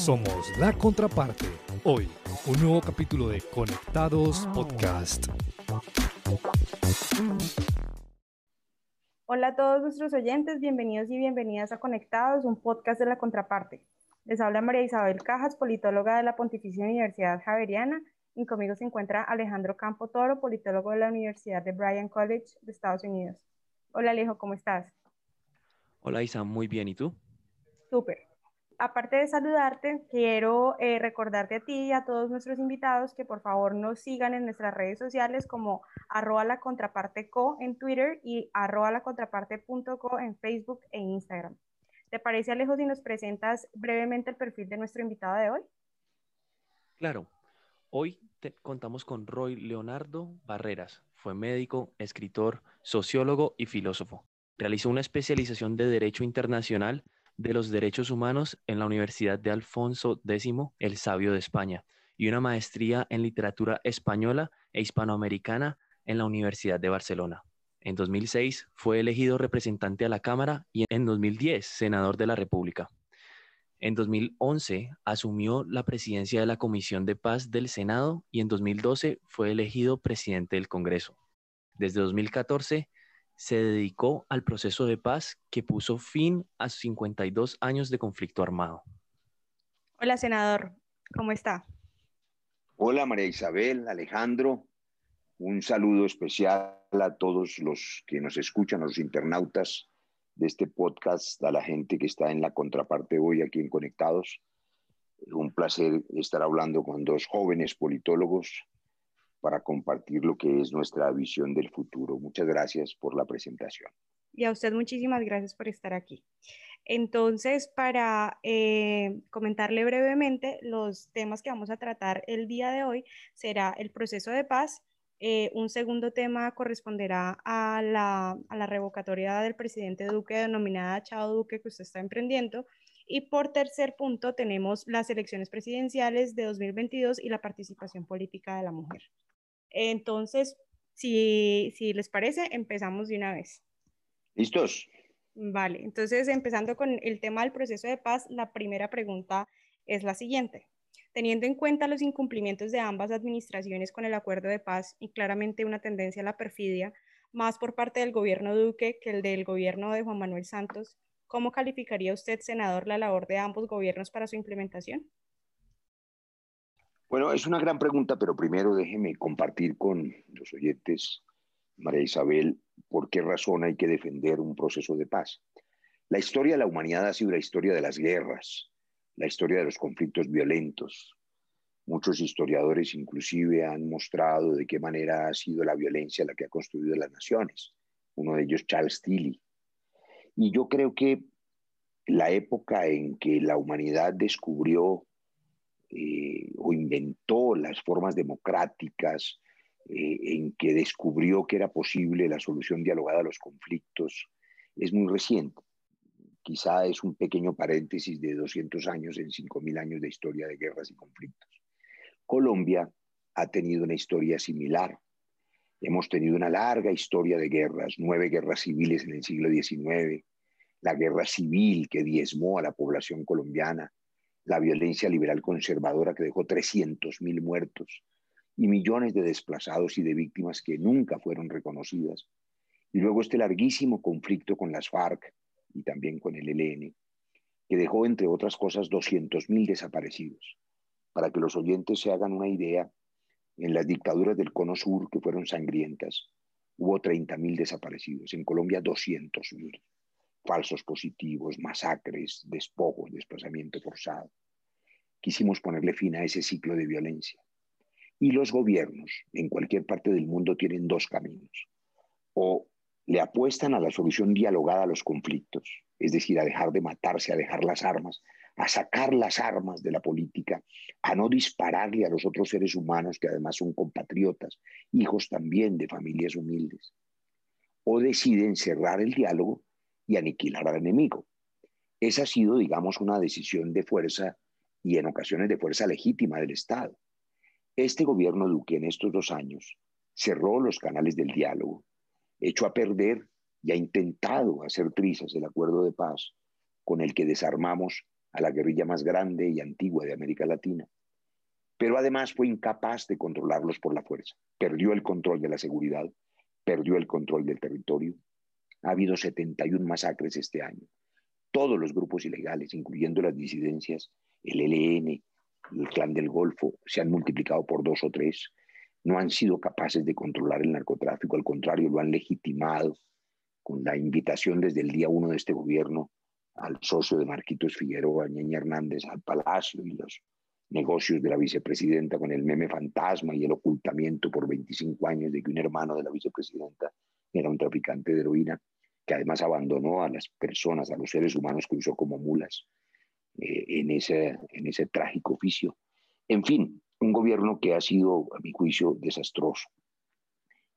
Somos la contraparte. Hoy, un nuevo capítulo de Conectados Podcast. Hola a todos nuestros oyentes, bienvenidos y bienvenidas a Conectados, un podcast de la contraparte. Les habla María Isabel Cajas, politóloga de la Pontificia Universidad Javeriana, y conmigo se encuentra Alejandro Campo Toro, politólogo de la Universidad de Bryan College de Estados Unidos. Hola Alejo, ¿cómo estás? Hola Isa, muy bien, ¿y tú? Súper aparte de saludarte, quiero eh, recordarte a ti y a todos nuestros invitados que por favor nos sigan en nuestras redes sociales como arroba la contraparte co en Twitter y arroba la contraparte co en Facebook e Instagram. ¿Te parece Alejo si nos presentas brevemente el perfil de nuestro invitado de hoy? Claro. Hoy contamos con Roy Leonardo Barreras. Fue médico, escritor, sociólogo y filósofo. Realizó una especialización de Derecho Internacional de los Derechos Humanos en la Universidad de Alfonso X el Sabio de España y una maestría en Literatura Española e Hispanoamericana en la Universidad de Barcelona. En 2006 fue elegido representante a la Cámara y en 2010 senador de la República. En 2011 asumió la presidencia de la Comisión de Paz del Senado y en 2012 fue elegido presidente del Congreso. Desde 2014 se dedicó al proceso de paz que puso fin a 52 años de conflicto armado. Hola, senador, ¿cómo está? Hola, María Isabel, Alejandro. Un saludo especial a todos los que nos escuchan, a los internautas de este podcast, a la gente que está en la contraparte hoy aquí en Conectados. Un placer estar hablando con dos jóvenes politólogos para compartir lo que es nuestra visión del futuro. Muchas gracias por la presentación. Y a usted muchísimas gracias por estar aquí. Entonces, para eh, comentarle brevemente, los temas que vamos a tratar el día de hoy será el proceso de paz. Eh, un segundo tema corresponderá a la, a la revocatoria del presidente Duque denominada Chao Duque que usted está emprendiendo. Y por tercer punto tenemos las elecciones presidenciales de 2022 y la participación política de la mujer. Entonces, si, si les parece, empezamos de una vez. ¿Listos? Vale, entonces empezando con el tema del proceso de paz, la primera pregunta es la siguiente. Teniendo en cuenta los incumplimientos de ambas administraciones con el acuerdo de paz y claramente una tendencia a la perfidia, más por parte del gobierno Duque que el del gobierno de Juan Manuel Santos, ¿cómo calificaría usted, senador, la labor de ambos gobiernos para su implementación? Bueno, es una gran pregunta, pero primero déjeme compartir con los oyentes, María Isabel, por qué razón hay que defender un proceso de paz. La historia de la humanidad ha sido la historia de las guerras, la historia de los conflictos violentos. Muchos historiadores inclusive han mostrado de qué manera ha sido la violencia la que ha construido las naciones. Uno de ellos, Charles Tilly. Y yo creo que la época en que la humanidad descubrió eh, o inventó las formas democráticas, eh, en que descubrió que era posible la solución dialogada a los conflictos, es muy reciente. Quizá es un pequeño paréntesis de 200 años en 5.000 años de historia de guerras y conflictos. Colombia ha tenido una historia similar. Hemos tenido una larga historia de guerras, nueve guerras civiles en el siglo XIX, la guerra civil que diezmó a la población colombiana, la violencia liberal conservadora que dejó 300.000 muertos y millones de desplazados y de víctimas que nunca fueron reconocidas. Y luego este larguísimo conflicto con las FARC y también con el ELN, que dejó, entre otras cosas, 200.000 desaparecidos. Para que los oyentes se hagan una idea, en las dictaduras del Cono Sur, que fueron sangrientas, hubo 30.000 desaparecidos. En Colombia, 200.000 falsos positivos, masacres, despojos, desplazamiento forzado. Quisimos ponerle fin a ese ciclo de violencia. Y los gobiernos en cualquier parte del mundo tienen dos caminos. O le apuestan a la solución dialogada a los conflictos, es decir, a dejar de matarse, a dejar las armas, a sacar las armas de la política, a no dispararle a los otros seres humanos que además son compatriotas, hijos también de familias humildes. O deciden cerrar el diálogo y aniquilar al enemigo. Esa ha sido, digamos, una decisión de fuerza y en ocasiones de fuerza legítima del Estado. Este gobierno Duque en estos dos años cerró los canales del diálogo, echó a perder y ha intentado hacer trizas el acuerdo de paz con el que desarmamos a la guerrilla más grande y antigua de América Latina, pero además fue incapaz de controlarlos por la fuerza. Perdió el control de la seguridad, perdió el control del territorio. Ha habido 71 masacres este año. Todos los grupos ilegales, incluyendo las disidencias, el ELN, el Clan del Golfo, se han multiplicado por dos o tres. No han sido capaces de controlar el narcotráfico, al contrario, lo han legitimado con la invitación desde el día uno de este gobierno al socio de Marquitos Figueroa, Ñeña Hernández, al Palacio y los negocios de la vicepresidenta con el meme fantasma y el ocultamiento por 25 años de que un hermano de la vicepresidenta era un traficante de heroína, que además abandonó a las personas, a los seres humanos que usó como mulas eh, en, ese, en ese trágico oficio. En fin, un gobierno que ha sido, a mi juicio, desastroso.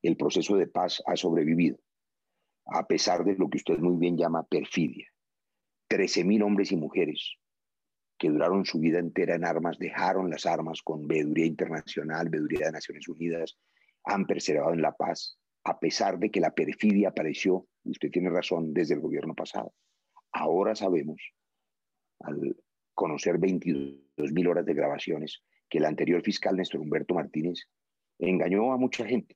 El proceso de paz ha sobrevivido, a pesar de lo que usted muy bien llama perfidia. 13.000 hombres y mujeres que duraron su vida entera en armas, dejaron las armas con veeduría internacional, veeduría de Naciones Unidas, han perseverado en la paz, a pesar de que la perfidia apareció, usted tiene razón, desde el gobierno pasado. Ahora sabemos, al conocer 22.000 horas de grabaciones, que el anterior fiscal Néstor Humberto Martínez engañó a mucha gente,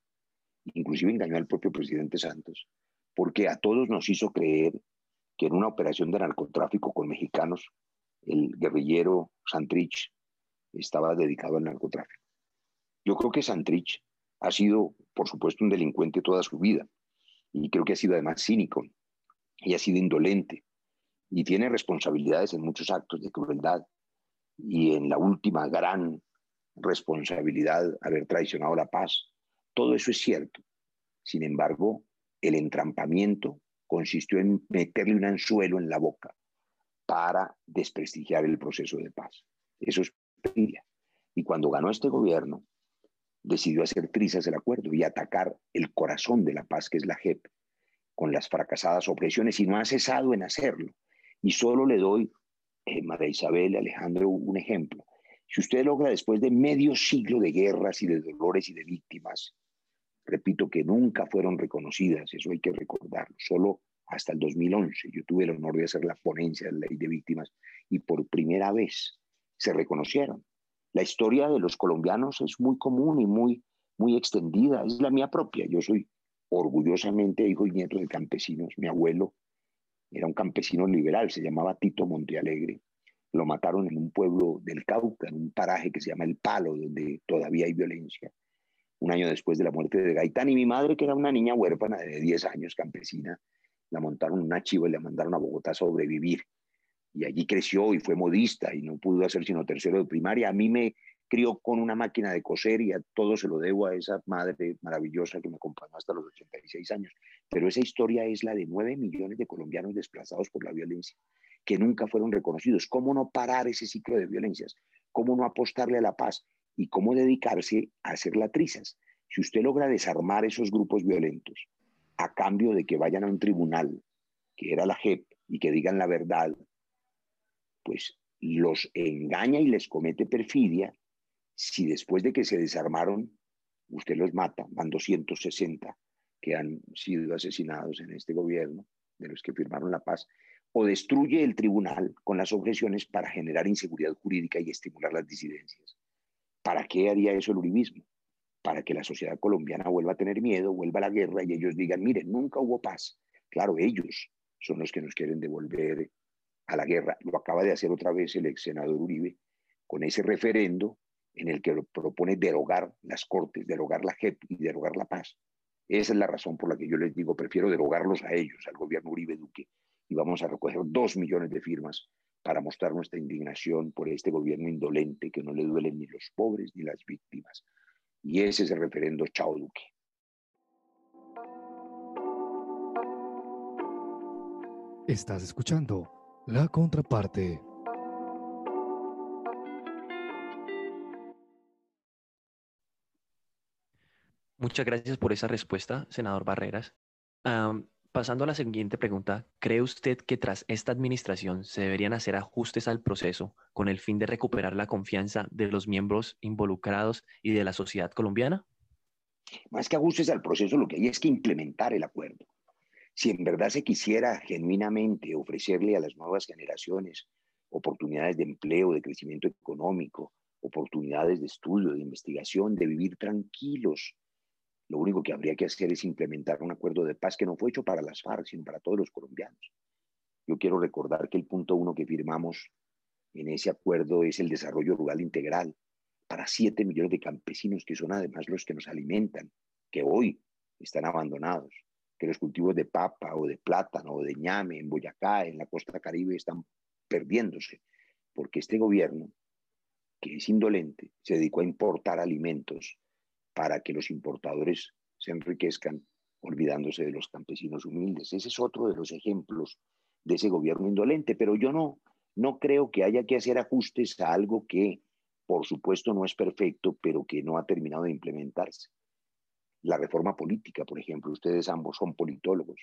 inclusive engañó al propio presidente Santos, porque a todos nos hizo creer que en una operación de narcotráfico con mexicanos el guerrillero Santrich estaba dedicado al narcotráfico. Yo creo que Santrich ha sido, por supuesto, un delincuente toda su vida y creo que ha sido además cínico y ha sido indolente y tiene responsabilidades en muchos actos de crueldad y en la última gran responsabilidad haber traicionado la paz. Todo eso es cierto. Sin embargo, el entrampamiento consistió en meterle un anzuelo en la boca para desprestigiar el proceso de paz. Eso es. Y cuando ganó este gobierno, decidió hacer trizas el acuerdo y atacar el corazón de la paz, que es la JEP, con las fracasadas opresiones, y no ha cesado en hacerlo. Y solo le doy, eh, María Isabel y Alejandro, un ejemplo. Si usted logra, después de medio siglo de guerras y de dolores y de víctimas, repito que nunca fueron reconocidas, eso hay que recordarlo, solo hasta el 2011. Yo tuve el honor de hacer la ponencia de la ley de víctimas y por primera vez se reconocieron. La historia de los colombianos es muy común y muy, muy extendida, es la mía propia. Yo soy orgullosamente hijo y nieto de campesinos. Mi abuelo era un campesino liberal, se llamaba Tito Montealegre. Lo mataron en un pueblo del Cauca, en un paraje que se llama El Palo, donde todavía hay violencia. Un año después de la muerte de Gaitán, y mi madre, que era una niña huérfana de 10 años, campesina, la montaron en una chiva y la mandaron a Bogotá a sobrevivir. Y allí creció y fue modista y no pudo hacer sino tercero de primaria. A mí me crió con una máquina de coser y a todo se lo debo a esa madre maravillosa que me acompañó hasta los 86 años. Pero esa historia es la de 9 millones de colombianos desplazados por la violencia, que nunca fueron reconocidos. ¿Cómo no parar ese ciclo de violencias? ¿Cómo no apostarle a la paz? ¿Y cómo dedicarse a hacer latrizas? Si usted logra desarmar esos grupos violentos, a cambio de que vayan a un tribunal, que era la JEP, y que digan la verdad, pues los engaña y les comete perfidia si después de que se desarmaron, usted los mata, van 260 que han sido asesinados en este gobierno, de los que firmaron la paz, o destruye el tribunal con las objeciones para generar inseguridad jurídica y estimular las disidencias. ¿Para qué haría eso el uribismo? para que la sociedad colombiana vuelva a tener miedo, vuelva a la guerra y ellos digan, miren, nunca hubo paz. Claro, ellos son los que nos quieren devolver a la guerra. Lo acaba de hacer otra vez el ex senador Uribe con ese referendo en el que propone derogar las cortes, derogar la JEP y derogar la paz. Esa es la razón por la que yo les digo, prefiero derogarlos a ellos, al gobierno Uribe Duque, y vamos a recoger dos millones de firmas para mostrar nuestra indignación por este gobierno indolente que no le duelen ni los pobres ni las víctimas. Y ese es el referendo Chao Duque. Estás escuchando la contraparte. Muchas gracias por esa respuesta, senador Barreras. pasando a la siguiente pregunta, ¿cree usted que tras esta administración se deberían hacer ajustes al proceso con el fin de recuperar la confianza de los miembros involucrados y de la sociedad colombiana? Más que ajustes al proceso, lo que hay es que implementar el acuerdo. Si en verdad se quisiera genuinamente ofrecerle a las nuevas generaciones oportunidades de empleo, de crecimiento económico, oportunidades de estudio, de investigación, de vivir tranquilos. Lo único que habría que hacer es implementar un acuerdo de paz que no fue hecho para las FARC, sino para todos los colombianos. Yo quiero recordar que el punto uno que firmamos en ese acuerdo es el desarrollo rural integral para siete millones de campesinos que son además los que nos alimentan, que hoy están abandonados, que los cultivos de papa o de plátano o de ñame en Boyacá, en la costa caribe, están perdiéndose, porque este gobierno, que es indolente, se dedicó a importar alimentos para que los importadores se enriquezcan olvidándose de los campesinos humildes. Ese es otro de los ejemplos de ese gobierno indolente, pero yo no, no creo que haya que hacer ajustes a algo que, por supuesto, no es perfecto, pero que no ha terminado de implementarse. La reforma política, por ejemplo, ustedes ambos son politólogos.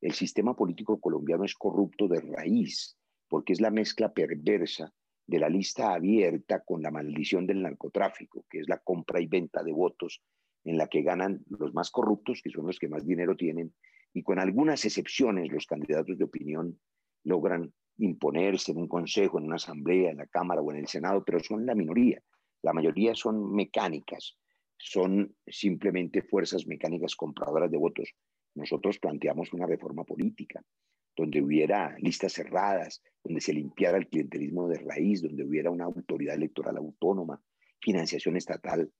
El sistema político colombiano es corrupto de raíz, porque es la mezcla perversa de la lista abierta con la maldición del narcotráfico, que es la compra y venta de votos en la que ganan los más corruptos, que son los que más dinero tienen, y con algunas excepciones los candidatos de opinión logran imponerse en un consejo, en una asamblea, en la Cámara o en el Senado, pero son la minoría. La mayoría son mecánicas, son simplemente fuerzas mecánicas compradoras de votos. Nosotros planteamos una reforma política donde hubiera listas cerradas, donde se limpiara el clientelismo de raíz, donde hubiera una autoridad electoral autónoma, financiación estatal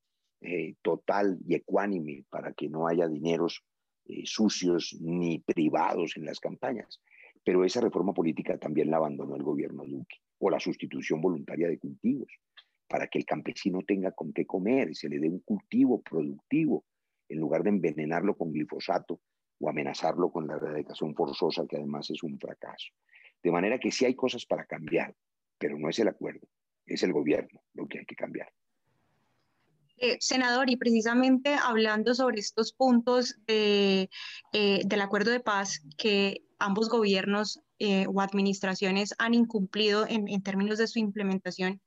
eh, total y ecuánime para que no haya dineros eh, sucios ni privados en las campañas. Pero esa reforma política también la abandonó el gobierno Duque, o la sustitución voluntaria de cultivos, para que el campesino tenga con qué comer, y se le dé un cultivo productivo, en lugar de envenenarlo con glifosato o amenazarlo con la erradicación forzosa, que además es un fracaso. De manera que sí hay cosas para cambiar, pero no es el acuerdo, es el gobierno lo que hay que cambiar. Eh, senador, y precisamente hablando sobre estos puntos eh, del acuerdo de paz que ambos gobiernos eh, o administraciones han incumplido en términos de su implementación,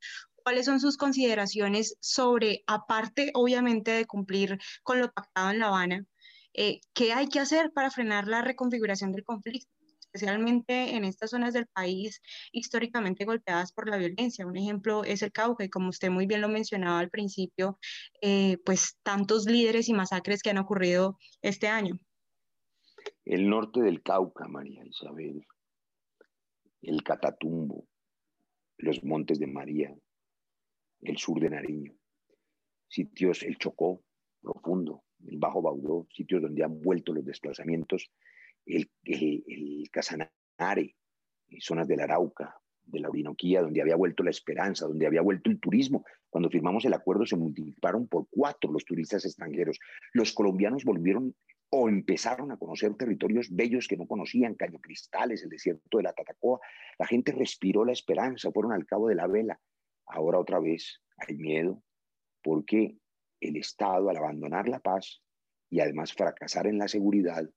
¿cuáles son sus consideraciones sobre, aparte obviamente de cumplir con lo pactado en La Habana, eh, qué hay que hacer para frenar la reconfiguración del conflicto? especialmente en estas zonas del país históricamente golpeadas por la violencia. Un ejemplo es el Cauca y como usted muy bien lo mencionaba al principio, eh, pues tantos líderes y masacres que han ocurrido este año. El norte del Cauca, María Isabel, el Catatumbo, los Montes de María, el sur de Nariño, sitios, el Chocó profundo, el Bajo Baudó, sitios donde han vuelto los desplazamientos, el, el, Casanare, zonas del Arauca, de la Orinoquía, donde había vuelto la esperanza, donde había vuelto el turismo. Cuando firmamos el acuerdo se multiplicaron por cuatro los turistas extranjeros. Los colombianos volvieron o empezaron a conocer territorios bellos que no conocían, Caño Cristales, el desierto de la Tatacoa. La gente respiró la esperanza, fueron al cabo de la vela. Ahora otra vez hay miedo porque el Estado, al abandonar la paz y además fracasar en la seguridad,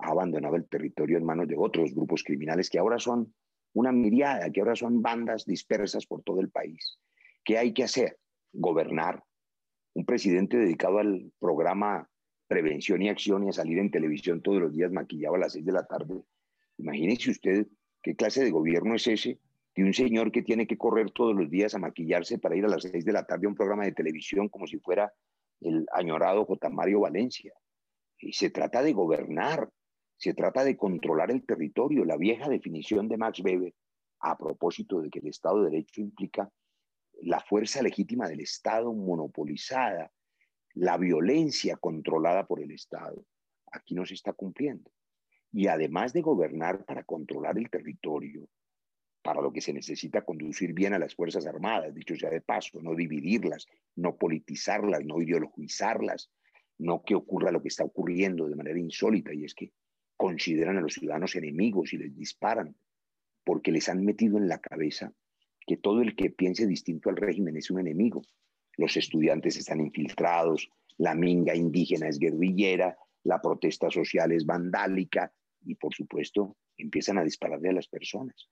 ha abandonado el territorio en manos de otros grupos criminales que ahora son una miriada, que ahora son bandas dispersas por todo el país. ¿Qué hay que hacer? Gobernar. Un presidente dedicado al programa Prevención y Acción y a salir en televisión todos los días maquillado a las seis de la tarde. Imagínese usted qué clase de gobierno es ese de un señor que tiene que correr todos los días a maquillarse para ir a las seis de la tarde a un programa de televisión como si fuera el añorado J. Mario Valencia. Y se trata de gobernar, se trata de controlar el territorio. La vieja definición de Max Weber, a propósito de que el Estado de Derecho implica la fuerza legítima del Estado monopolizada, la violencia controlada por el Estado, aquí no se está cumpliendo. Y además de gobernar para controlar el territorio, para lo que se necesita conducir bien a las Fuerzas Armadas, dicho sea de paso, no dividirlas, no politizarlas, no ideologizarlas, no que ocurra lo que está ocurriendo de manera insólita, y es que consideran a los ciudadanos enemigos y les disparan, porque les han metido en la cabeza que todo el que piense distinto al régimen es un enemigo. Los estudiantes están infiltrados, la minga indígena es guerrillera, la protesta social es vandálica y por supuesto empiezan a dispararle a las personas.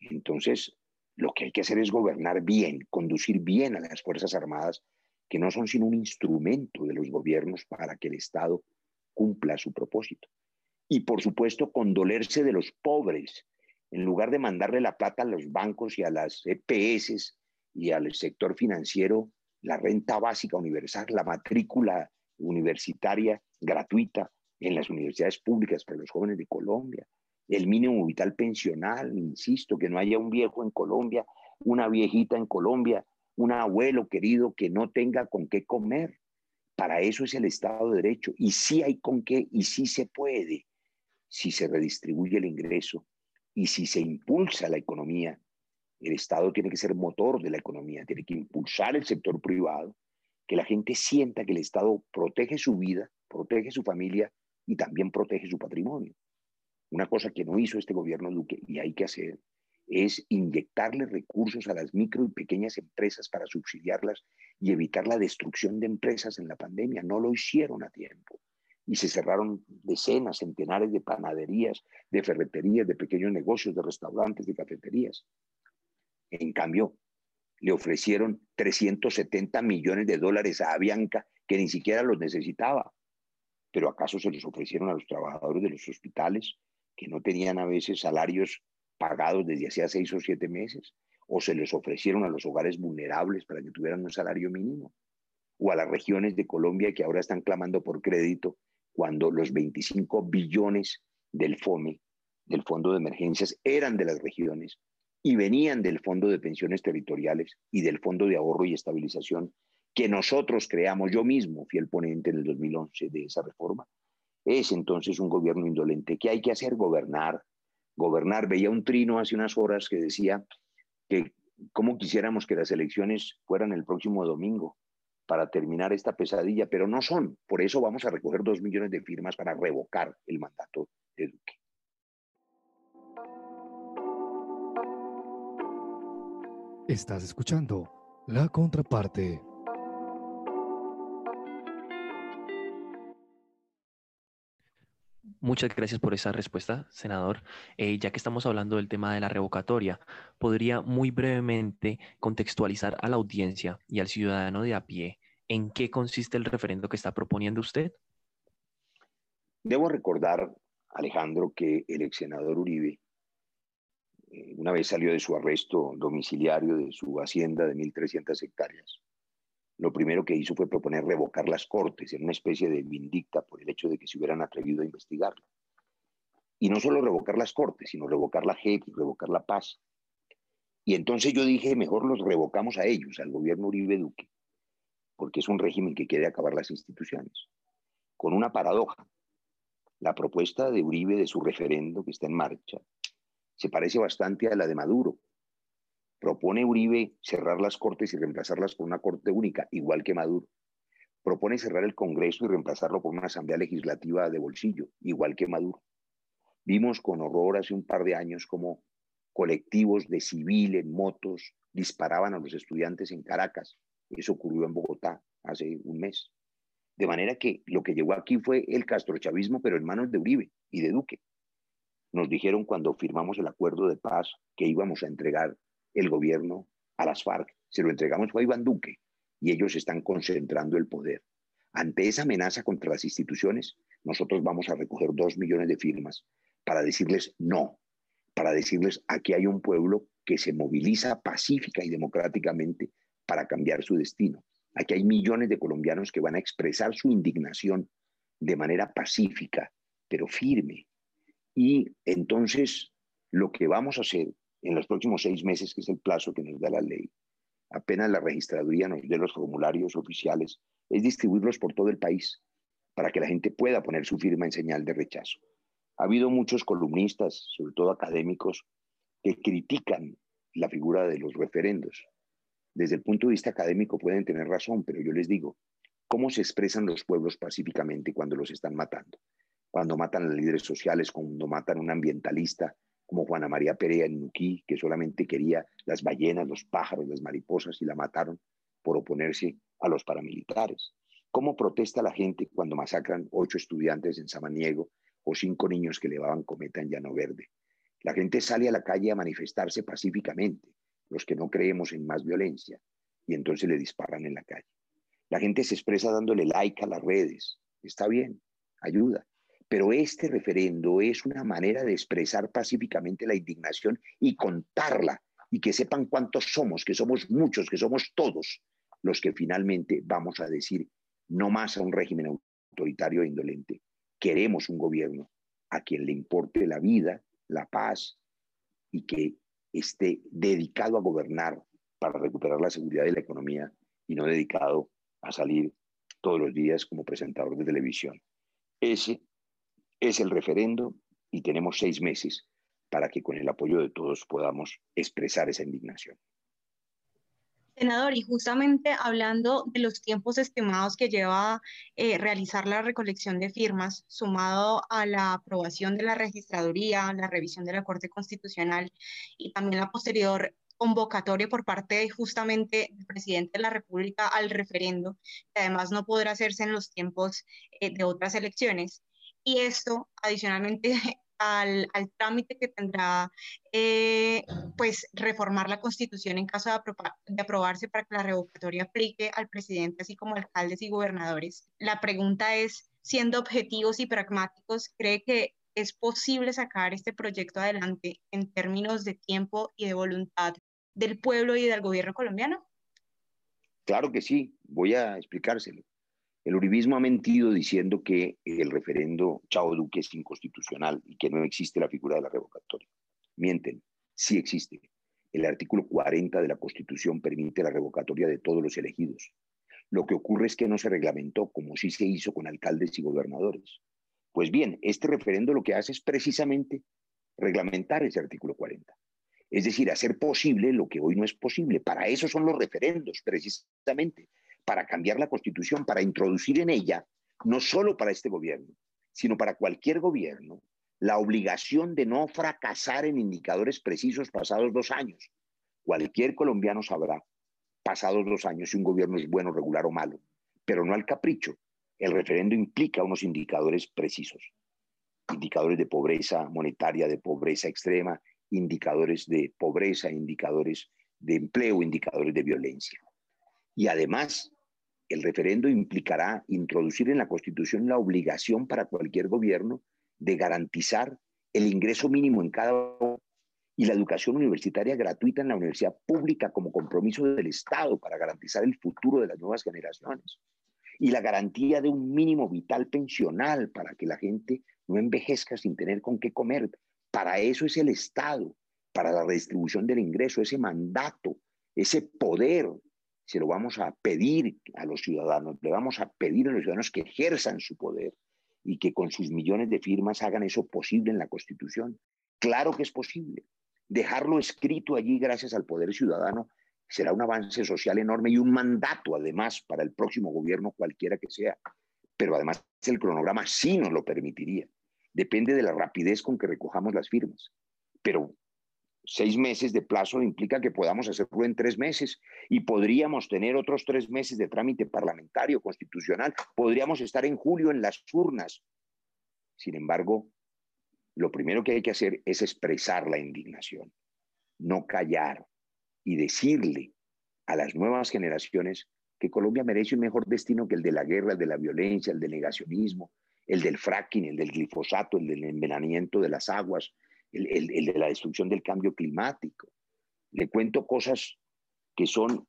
Entonces, lo que hay que hacer es gobernar bien, conducir bien a las Fuerzas Armadas, que no son sino un instrumento de los gobiernos para que el Estado cumpla su propósito. Y por supuesto, condolerse de los pobres, en lugar de mandarle la plata a los bancos y a las EPS y al sector financiero, la renta básica universal, la matrícula universitaria gratuita en las universidades públicas para los jóvenes de Colombia, el mínimo vital pensional, insisto, que no haya un viejo en Colombia, una viejita en Colombia, un abuelo querido que no tenga con qué comer. Para eso es el Estado de Derecho. Y sí hay con qué, y sí se puede, si se redistribuye el ingreso y si se impulsa la economía. El Estado tiene que ser motor de la economía, tiene que impulsar el sector privado, que la gente sienta que el Estado protege su vida, protege su familia y también protege su patrimonio. Una cosa que no hizo este gobierno Duque y hay que hacer es inyectarle recursos a las micro y pequeñas empresas para subsidiarlas y evitar la destrucción de empresas en la pandemia. No lo hicieron a tiempo. Y se cerraron decenas, centenares de panaderías, de ferreterías, de pequeños negocios, de restaurantes, de cafeterías. En cambio, le ofrecieron 370 millones de dólares a Avianca, que ni siquiera los necesitaba. Pero ¿acaso se los ofrecieron a los trabajadores de los hospitales, que no tenían a veces salarios pagados desde hacía seis o siete meses, o se les ofrecieron a los hogares vulnerables para que tuvieran un salario mínimo, o a las regiones de Colombia que ahora están clamando por crédito cuando los 25 billones del FOME, del Fondo de Emergencias, eran de las regiones y venían del Fondo de Pensiones Territoriales y del Fondo de Ahorro y Estabilización que nosotros creamos, yo mismo fui el ponente en el 2011 de esa reforma, es entonces un gobierno indolente. ¿Qué hay que hacer? Gobernar, gobernar. Veía un trino hace unas horas que decía que cómo quisiéramos que las elecciones fueran el próximo domingo para terminar esta pesadilla, pero no son. Por eso vamos a recoger dos millones de firmas para revocar el mandato de Duque. Estás escuchando La Contraparte. Muchas gracias por esa respuesta, senador. Eh, ya que estamos hablando del tema de la revocatoria, ¿podría muy brevemente contextualizar a la audiencia y al ciudadano de a pie en qué consiste el referendo que está proponiendo usted? Debo recordar, Alejandro, que el ex senador Uribe, eh, una vez salió de su arresto domiciliario de su hacienda de 1.300 hectáreas, lo primero que hizo fue proponer revocar las cortes en una especie de vindicta por el hecho de que se hubieran atrevido a investigarlo. Y no solo revocar las cortes, sino revocar la JEP revocar la paz. Y entonces yo dije, mejor los revocamos a ellos, al gobierno Uribe Duque, porque es un régimen que quiere acabar las instituciones. Con una paradoja. La propuesta de Uribe de su referendo que está en marcha se parece bastante a la de Maduro, Propone Uribe cerrar las cortes y reemplazarlas por una corte única, igual que Maduro. Propone cerrar el Congreso y reemplazarlo por una asamblea legislativa de bolsillo, igual que Maduro. Vimos con horror hace un par de años cómo colectivos de civil en motos disparaban a los estudiantes en Caracas. Eso ocurrió en Bogotá hace un mes. De manera que lo que llegó aquí fue el castrochavismo, pero en manos de Uribe y de Duque. Nos dijeron cuando firmamos el acuerdo de paz que íbamos a entregar el gobierno a las FARC, se lo entregamos a Iván Duque y ellos están concentrando el poder. Ante esa amenaza contra las instituciones, nosotros vamos a recoger dos millones de firmas para decirles no, para decirles aquí hay un pueblo que se moviliza pacífica y democráticamente para cambiar su destino. Aquí hay millones de colombianos que van a expresar su indignación de manera pacífica, pero firme. Y entonces lo que vamos a hacer en los próximos seis meses, que es el plazo que nos da la ley, apenas la registraduría nos dé los formularios oficiales, es distribuirlos por todo el país para que la gente pueda poner su firma en señal de rechazo. Ha habido muchos columnistas, sobre todo académicos, que critican la figura de los referendos. Desde el punto de vista académico pueden tener razón, pero yo les digo, ¿cómo se expresan los pueblos pacíficamente cuando los están matando? Cuando matan a líderes sociales, cuando matan a un ambientalista, como Juana María Perea en Nuquí, que solamente quería las ballenas, los pájaros, las mariposas y la mataron por oponerse a los paramilitares. ¿Cómo protesta la gente cuando masacran ocho estudiantes en Samaniego o cinco niños que elevaban cometa en Llano Verde? La gente sale a la calle a manifestarse pacíficamente, los que no creemos en más violencia, y entonces le disparan en la calle. La gente se expresa dándole like a las redes. Está bien, ayuda. Pero este referendo es una manera de expresar pacíficamente la indignación y contarla y que sepan cuántos somos, que somos muchos, que somos todos los que finalmente vamos a decir no más a un régimen autoritario e indolente. Queremos un gobierno a quien le importe la vida, la paz y que esté dedicado a gobernar para recuperar la seguridad y la economía y no dedicado a salir todos los días como presentador de televisión. Ese es el referendo y tenemos seis meses para que con el apoyo de todos podamos expresar esa indignación. Senador, y justamente hablando de los tiempos estimados que lleva eh, realizar la recolección de firmas, sumado a la aprobación de la registraduría, la revisión de la Corte Constitucional y también la posterior convocatoria por parte justamente del presidente de la República al referendo, que además no podrá hacerse en los tiempos eh, de otras elecciones. Y esto, adicionalmente, al, trámite que tendrá eh, pues reformar la constitución en caso de, aprobarse para que la revocatoria aplique al presidente así como alcaldes y gobernadores. La pregunta es, siendo objetivos y pragmáticos, ¿cree que es posible sacar este proyecto adelante en términos de tiempo y de voluntad del pueblo y del gobierno colombiano? Claro que sí, voy a explicárselo. El uribismo ha mentido diciendo que el referendo Chao Duque es inconstitucional y que no existe la figura de la revocatoria. Mienten, sí existe. El artículo 40 de la Constitución permite la revocatoria de todos los elegidos. Lo que ocurre es que no se reglamentó como sí se hizo con alcaldes y gobernadores. Pues bien, este referendo lo que hace es precisamente reglamentar ese artículo 40. Es decir, hacer posible lo que hoy no es posible. Para eso son los referendos, precisamente, para cambiar la constitución, para introducir en ella, no solo para este gobierno, sino para cualquier gobierno, la obligación de no fracasar en indicadores precisos pasados dos años. Cualquier colombiano sabrá, pasados dos años, si un gobierno es bueno, regular o malo, pero no al capricho. El referendo implica unos indicadores precisos, indicadores de pobreza monetaria, de pobreza extrema, indicadores de pobreza, indicadores de empleo, indicadores de violencia. Y además, el referendo implicará introducir en la Constitución la obligación para cualquier gobierno de garantizar el ingreso mínimo en cada y la educación universitaria gratuita en la universidad pública como compromiso del Estado para garantizar el futuro de las nuevas generaciones. Y la garantía de un mínimo vital pensional para que la gente no envejezca sin tener con qué comer. Para eso es el Estado, para la redistribución del ingreso, ese mandato, ese poder se lo vamos a pedir a los ciudadanos, le vamos a pedir a los ciudadanos que ejerzan su poder y que con sus millones de firmas hagan eso posible en la Constitución. Claro que es posible. Dejarlo escrito allí gracias al poder ciudadano será un avance social enorme y un mandato además para el próximo gobierno cualquiera que sea. Pero además el cronograma sí nos lo permitiría. Depende de la rapidez con que recojamos las firmas. Pero seis meses de plazo implica que podamos hacerlo en tres meses y podríamos tener otros tres meses de trámite parlamentario, constitucional. Podríamos estar en julio en las urnas. Sin embargo, lo primero que hay que hacer es expresar la indignación, no callar y decirle a las nuevas generaciones que Colombia merece un mejor destino que el de la guerra, el de la violencia, el del negacionismo, el del fracking, el del glifosato, el del envenenamiento de las aguas, el, de la destrucción del cambio climático. Le cuento cosas que son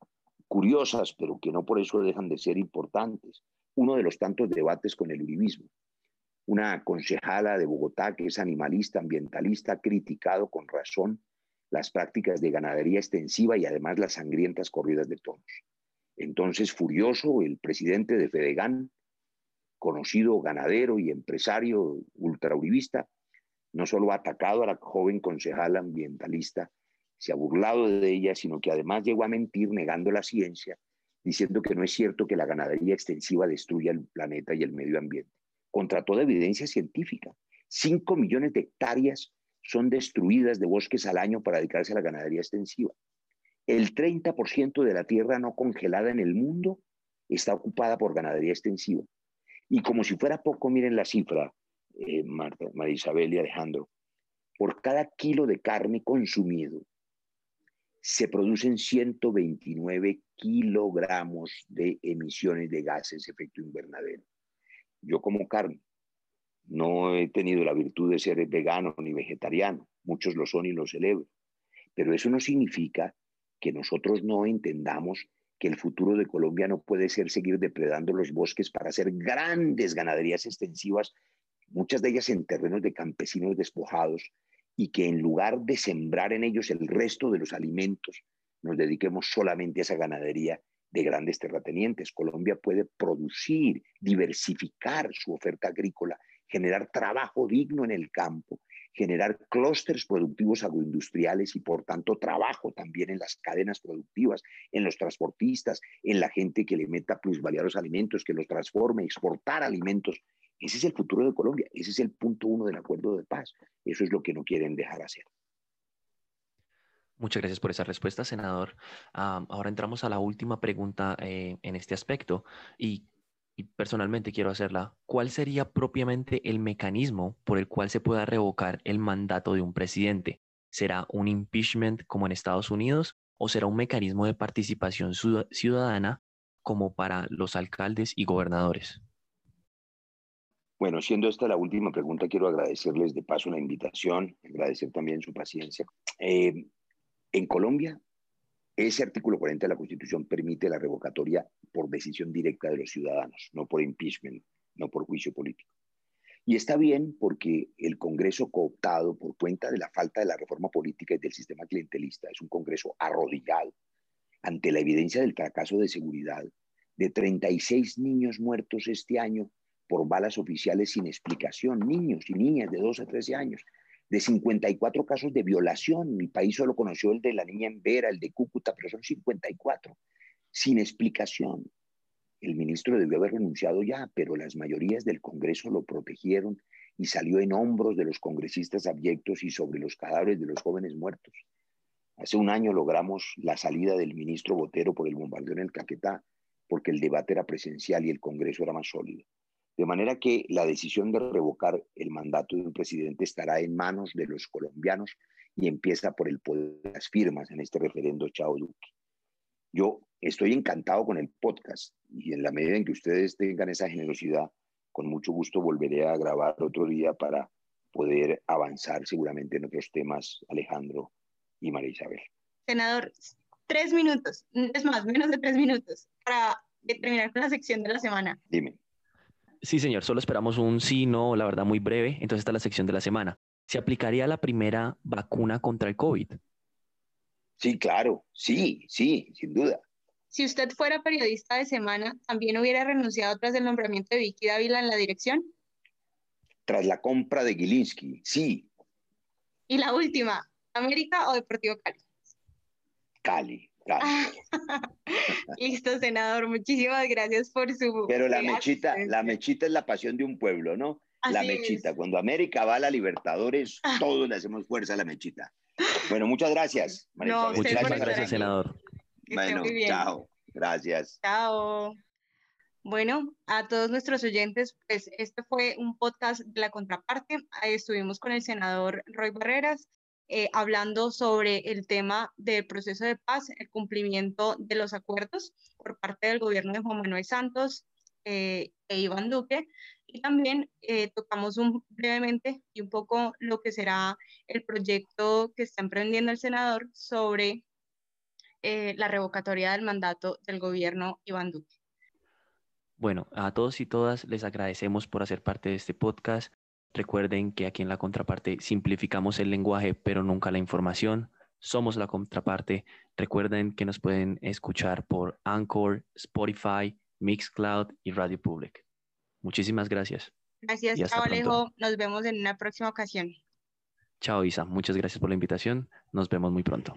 curiosas, pero que no por eso dejan de ser importantes. Uno de los tantos debates con el uribismo. Una concejala de Bogotá que es animalista, ambientalista, ha criticado con razón las prácticas de ganadería extensiva y además las sangrientas corridas de tonos. Entonces, furioso, el presidente de Fedegan, conocido ganadero y empresario ultrauribista, no solo ha atacado a la joven concejal ambientalista, se ha burlado de ella, sino que además llegó a mentir negando la ciencia, diciendo que no es cierto que la ganadería extensiva destruya el planeta y el medio ambiente, contra toda evidencia científica. Cinco millones de hectáreas son destruidas de bosques al año para dedicarse a la ganadería extensiva. El 30% de la tierra no congelada en el mundo está ocupada por ganadería extensiva. Y como si fuera poco, miren la cifra, eh, María Isabel y Alejandro, por cada kilo de carne consumido se producen 129 kilogramos de emisiones de gases de efecto invernadero. Yo como carne No he tenido la virtud de ser vegano ni vegetariano. Muchos lo son y lo celebro. Pero eso no significa que nosotros no entendamos que el futuro de Colombia no puede ser seguir depredando los bosques para hacer grandes ganaderías extensivas, muchas de ellas en terrenos de campesinos despojados, y que en lugar de sembrar en ellos el resto de los alimentos, nos dediquemos solamente a esa ganadería de grandes terratenientes. Colombia puede producir, diversificar su oferta agrícola, generar trabajo digno en el campo, generar clústeres productivos agroindustriales y por tanto trabajo también en las cadenas productivas, en los transportistas, en la gente que le meta plusvalía a los alimentos, que los transforme, exportar alimentos. Ese es el futuro de Colombia, ese es el punto uno del acuerdo de paz. Eso es lo que no quieren dejar hacer. Muchas gracias por esa respuesta, senador. ahora entramos a la última pregunta eh, en este aspecto y, y, personalmente quiero hacerla. ¿Cuál sería propiamente el mecanismo por el cual se pueda revocar el mandato de un presidente? ¿Será un impeachment como en Estados Unidos o será un mecanismo de participación ciudadana como para los alcaldes y gobernadores? Bueno, siendo esta la última pregunta, quiero agradecerles de paso la invitación, agradecer también su paciencia. Eh, en Colombia, ese artículo 40 de la Constitución permite la revocatoria por decisión directa de los ciudadanos, no por impeachment, no por juicio político. Y está bien porque el Congreso cooptado por cuenta de la falta de la reforma política y del sistema clientelista es un Congreso arrodillado ante la evidencia del fracaso de seguridad de 36 niños muertos este año por balas oficiales sin explicación, niños y niñas de 12 a 13 años, de 54 casos de violación. Mi país solo conoció el de la niña en Vera, el de Cúcuta, pero son 54, sin explicación. El ministro debió haber renunciado ya, pero las mayorías del Congreso lo protegieron y salió en hombros de los congresistas abyectos y sobre los cadáveres de los jóvenes muertos. Hace un año logramos la salida del ministro Botero por el bombardeo en el Caquetá, porque el debate era presencial y el Congreso era más sólido. De manera que la decisión de revocar el mandato de un presidente estará en manos de los colombianos y empieza por el poder de las firmas en este referendo Chao Duque. Yo estoy encantado con el podcast y en la medida en que ustedes tengan esa generosidad, con mucho gusto volveré a grabar otro día para poder avanzar seguramente en otros temas, Alejandro y María Isabel. Senador, tres minutos, es más, menos de tres minutos, para terminar con la sección de la semana. Dime. Sí, señor, solo esperamos un sí, no, la verdad muy breve. Entonces está la sección de la semana. ¿Se aplicaría la primera vacuna contra el COVID? Sí, claro, sí, sí, sin duda. Si usted fuera periodista de semana, ¿también hubiera renunciado tras el nombramiento de Vicky Dávila en la dirección? Tras la compra de Gilinski, sí. Y la última, ¿América o Deportivo Cali? Cali. Listo, senador. Muchísimas gracias por su. Pero la mechita, la mechita es la pasión de un pueblo, ¿no? la mechita. Cuando América va a la Libertadores, ah. todos le hacemos fuerza a la mechita. Bueno, muchas gracias. muchas gracias, senador. bueno, chao. Gracias. Chao. Bueno, a todos nuestros oyentes, pues este fue un podcast de la contraparte. Ahí estuvimos con el senador Roy Barreras. Eh, hablando sobre el tema del proceso de paz, el cumplimiento de los acuerdos por parte del gobierno de Juan Manuel Santos eh, e Iván Duque. Y también eh, tocamos un, brevemente y un poco lo que será el proyecto que está emprendiendo el senador sobre la revocatoria del mandato del gobierno Iván Duque. Bueno, a todos y todas les agradecemos por hacer parte de este podcast. Recuerden que aquí en la contraparte simplificamos el lenguaje, pero nunca la información. Somos la contraparte. Recuerden que nos pueden escuchar por Anchor, Spotify, Mixcloud y Radio Public. Muchísimas gracias. Gracias, chao Alejo. Nos vemos en una próxima ocasión. Chao Isa, muchas gracias por la invitación. Nos vemos muy pronto.